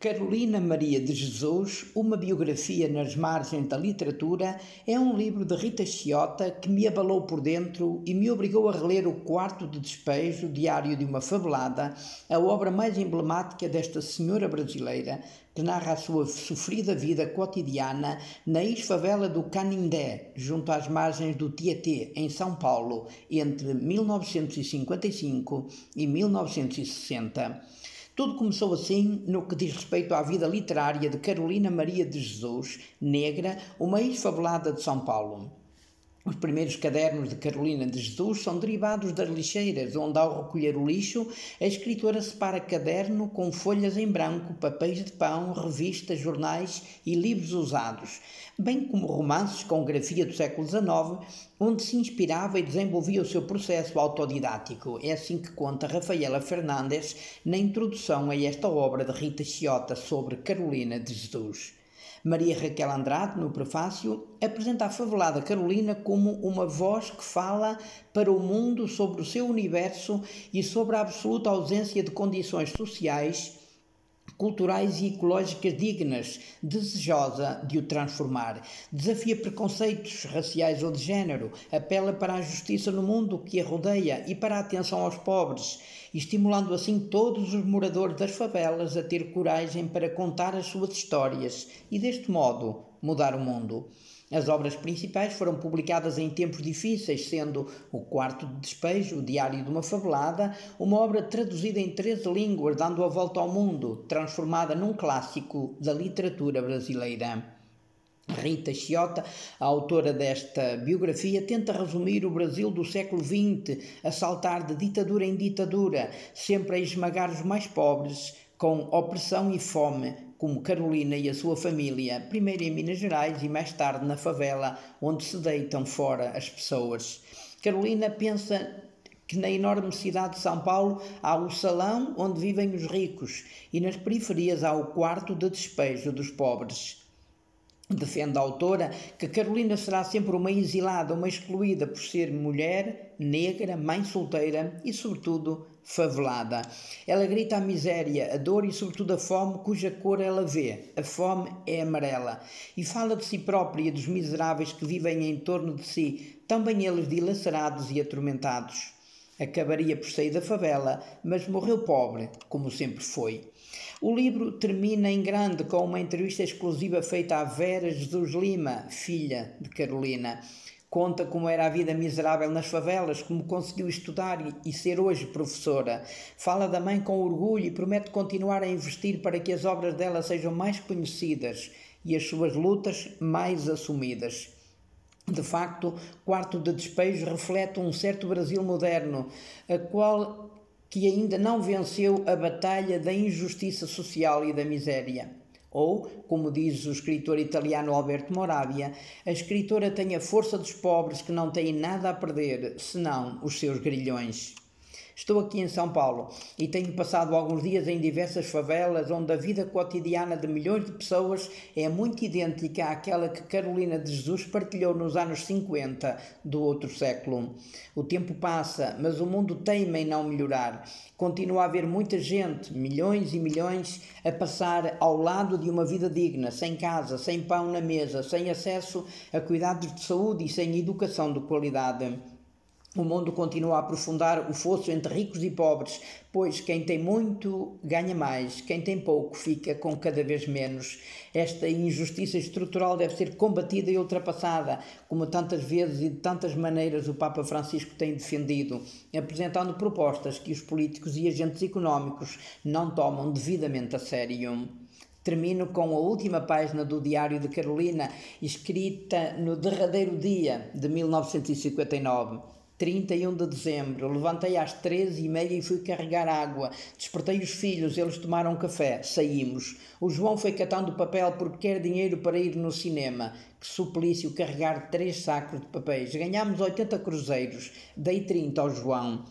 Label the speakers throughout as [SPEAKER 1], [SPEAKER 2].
[SPEAKER 1] Carolina Maria de Jesus, uma biografia nas margens da literatura, é um livro de Rita Chiota que me abalou por dentro e me obrigou a reler O Quarto de Despejo, Diário de uma Fabelada, a obra mais emblemática desta senhora brasileira que narra a sua sofrida vida cotidiana na ex-favela do Canindé, junto às margens do Tietê, em São Paulo, entre 1955 e 1960. Tudo começou assim no que diz respeito à vida literária de Carolina Maria de Jesus, negra, uma ex-fabulada de São Paulo. Os primeiros cadernos de Carolina de Jesus são derivados das lixeiras, onde, ao recolher o lixo, a escritora separa caderno com folhas em branco, papéis de pão, revistas, jornais e livros usados, bem como romances com grafia do século XIX, onde se inspirava e desenvolvia o seu processo autodidático. É assim que conta Rafaela Fernandes na introdução a esta obra de Rita Chiota sobre Carolina de Jesus. Maria Raquel Andrade, no prefácio, apresenta a favelada Carolina como uma voz que fala para o mundo sobre o seu universo e sobre a absoluta ausência de condições sociais culturais e ecológicas dignas, desejosa de o transformar. Desafia preconceitos raciais ou de género, apela para a justiça no mundo que a rodeia e para a atenção aos pobres, estimulando assim todos os moradores das favelas a ter coragem para contar as suas histórias e, deste modo, mudar o mundo. As obras principais foram publicadas em tempos difíceis, sendo O Quarto de Despejo, o Diário de uma Fabelada, uma obra traduzida em 13 línguas, dando a volta ao mundo, transformada num clássico da literatura brasileira. Rita Chiota, a autora desta biografia, tenta resumir o Brasil do século XX, a saltar de ditadura em ditadura, sempre a esmagar os mais pobres, com opressão e fome, como Carolina e a sua família, primeiro em Minas Gerais e mais tarde na favela, onde se deitam fora as pessoas. Carolina pensa que na enorme cidade de São Paulo há o salão onde vivem os ricos e nas periferias há o quarto de despejo dos pobres. Defende a autora que Carolina será sempre uma exilada, uma excluída por ser mulher, negra, mãe solteira e, sobretudo, favelada. Ela grita a miséria, a dor e, sobretudo, a fome, cuja cor ela vê. A fome é amarela. E fala de si própria dos miseráveis que vivem em torno de si, também eles dilacerados e atormentados. Acabaria por sair da favela, mas morreu pobre, como sempre foi. O livro termina em grande com uma entrevista exclusiva feita à Vera Jesus Lima, filha de Carolina. Conta como era a vida miserável nas favelas, como conseguiu estudar e ser hoje professora. Fala da mãe com orgulho e promete continuar a investir para que as obras dela sejam mais conhecidas e as suas lutas mais assumidas. De facto, Quarto de Despejo reflete um certo Brasil moderno, a qual que ainda não venceu a batalha da injustiça social e da miséria. Ou, como diz o escritor italiano Alberto Moravia, a escritora tem a força dos pobres que não têm nada a perder, senão os seus grilhões. Estou aqui em São Paulo e tenho passado alguns dias em diversas favelas onde a vida cotidiana de milhões de pessoas é muito idêntica àquela que Carolina de Jesus partilhou nos anos 50 do outro século. O tempo passa, mas o mundo teima em não melhorar. Continua a haver muita gente, milhões e milhões, a passar ao lado de uma vida digna, sem casa, sem pão na mesa, sem acesso a cuidados de saúde e sem educação de qualidade. O mundo continua a aprofundar o fosso entre ricos e pobres, pois quem tem muito ganha mais, quem tem pouco fica com cada vez menos. Esta injustiça estrutural deve ser combatida e ultrapassada, como tantas vezes e de tantas maneiras o Papa Francisco tem defendido, apresentando propostas que os políticos e agentes económicos não tomam devidamente a sério. Termino com a última página do Diário de Carolina, escrita no derradeiro dia de 1959. 31 de dezembro, levantei às 13 e meia e fui carregar água. Despertei os filhos, eles tomaram café, saímos. O João foi catando papel porque quer dinheiro para ir no cinema. Que suplício carregar três sacos de papéis. Ganhámos 80 cruzeiros, dei 30 ao João.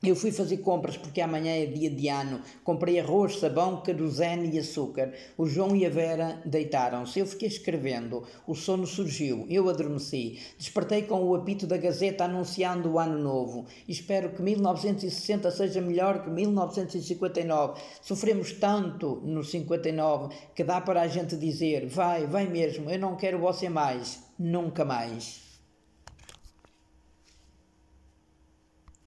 [SPEAKER 1] Eu fui fazer compras porque amanhã é dia de ano. Comprei arroz, sabão, querosene e açúcar. O João e a Vera deitaram-se. Eu fiquei escrevendo. O sono surgiu. Eu adormeci. Despertei com o apito da Gazeta anunciando o ano novo. Espero que 1960 seja melhor que 1959. Sofremos tanto no 59 que dá para a gente dizer: vai, vai mesmo, eu não quero você mais. Nunca mais.